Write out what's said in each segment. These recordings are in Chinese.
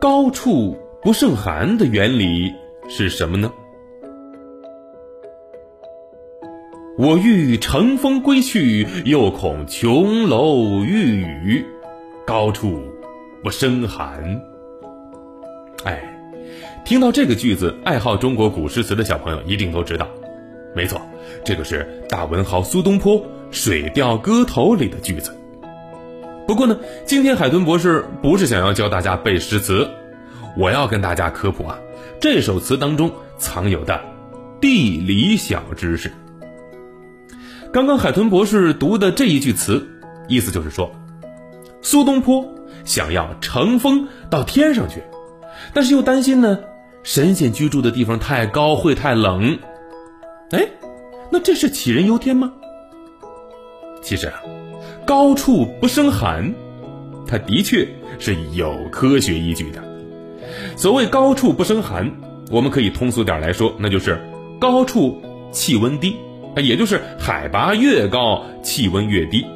高处不胜寒的原理是什么呢？我欲乘风归去，又恐琼楼玉宇，高处不胜寒。哎，听到这个句子，爱好中国古诗词的小朋友一定都知道，没错，这个是大文豪苏东坡《水调歌头》里的句子。不过呢，今天海豚博士不是想要教大家背诗词，我要跟大家科普啊，这首词当中藏有的地理小知识。刚刚海豚博士读的这一句词，意思就是说，苏东坡想要乘风到天上去，但是又担心呢，神仙居住的地方太高会太冷。哎，那这是杞人忧天吗？其实啊，高处不胜寒，它的确是有科学依据的。所谓高处不胜寒，我们可以通俗点来说，那就是高处气温低。也就是海拔越高，气温越低。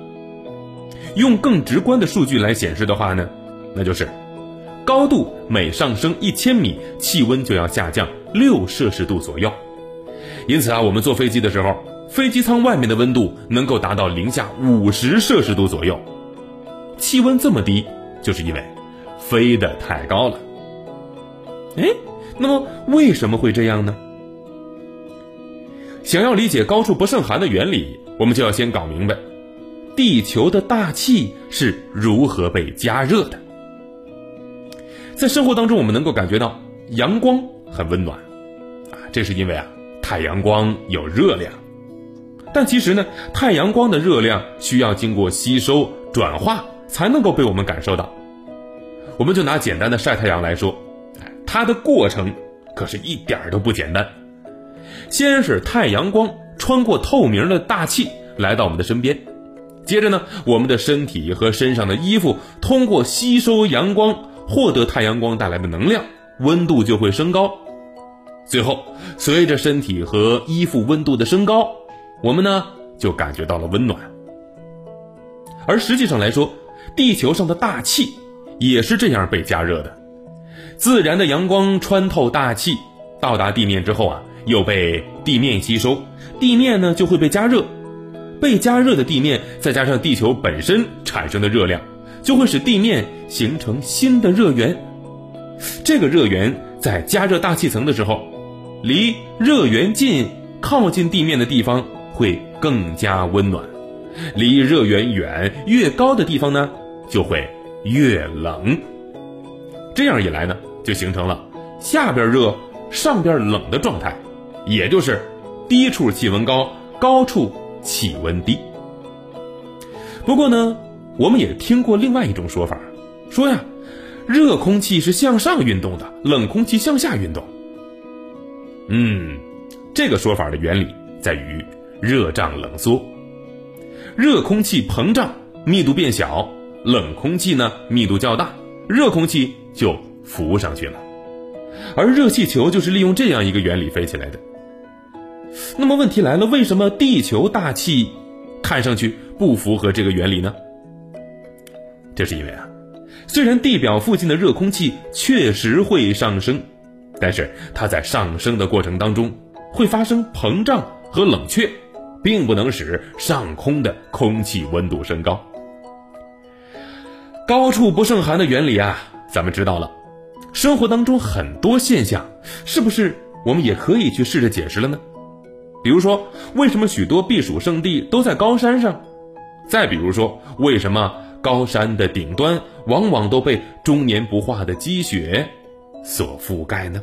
用更直观的数据来显示的话呢，那就是高度每上升一千米，气温就要下降六摄氏度左右。因此啊，我们坐飞机的时候，飞机舱外面的温度能够达到零下五十摄氏度左右。气温这么低，就是因为飞得太高了。哎，那么为什么会这样呢？想要理解高处不胜寒的原理，我们就要先搞明白，地球的大气是如何被加热的。在生活当中，我们能够感觉到阳光很温暖，啊，这是因为啊，太阳光有热量。但其实呢，太阳光的热量需要经过吸收转化才能够被我们感受到。我们就拿简单的晒太阳来说，它的过程可是一点儿都不简单。先是太阳光穿过透明的大气来到我们的身边，接着呢，我们的身体和身上的衣服通过吸收阳光，获得太阳光带来的能量，温度就会升高。最后，随着身体和衣服温度的升高，我们呢就感觉到了温暖。而实际上来说，地球上的大气也是这样被加热的。自然的阳光穿透大气，到达地面之后啊。又被地面吸收，地面呢就会被加热，被加热的地面再加上地球本身产生的热量，就会使地面形成新的热源。这个热源在加热大气层的时候，离热源近、靠近地面的地方会更加温暖；离热源远、越高的地方呢，就会越冷。这样一来呢，就形成了下边热、上边冷的状态。也就是低处气温高，高处气温低。不过呢，我们也听过另外一种说法，说呀，热空气是向上运动的，冷空气向下运动。嗯，这个说法的原理在于热胀冷缩，热空气膨胀，密度变小；冷空气呢，密度较大，热空气就浮上去了。而热气球就是利用这样一个原理飞起来的。那么问题来了，为什么地球大气看上去不符合这个原理呢？这是因为啊，虽然地表附近的热空气确实会上升，但是它在上升的过程当中会发生膨胀和冷却，并不能使上空的空气温度升高。高处不胜寒的原理啊，咱们知道了。生活当中很多现象，是不是我们也可以去试着解释了呢？比如说，为什么许多避暑胜地都在高山上？再比如说，为什么高山的顶端往往都被终年不化的积雪所覆盖呢？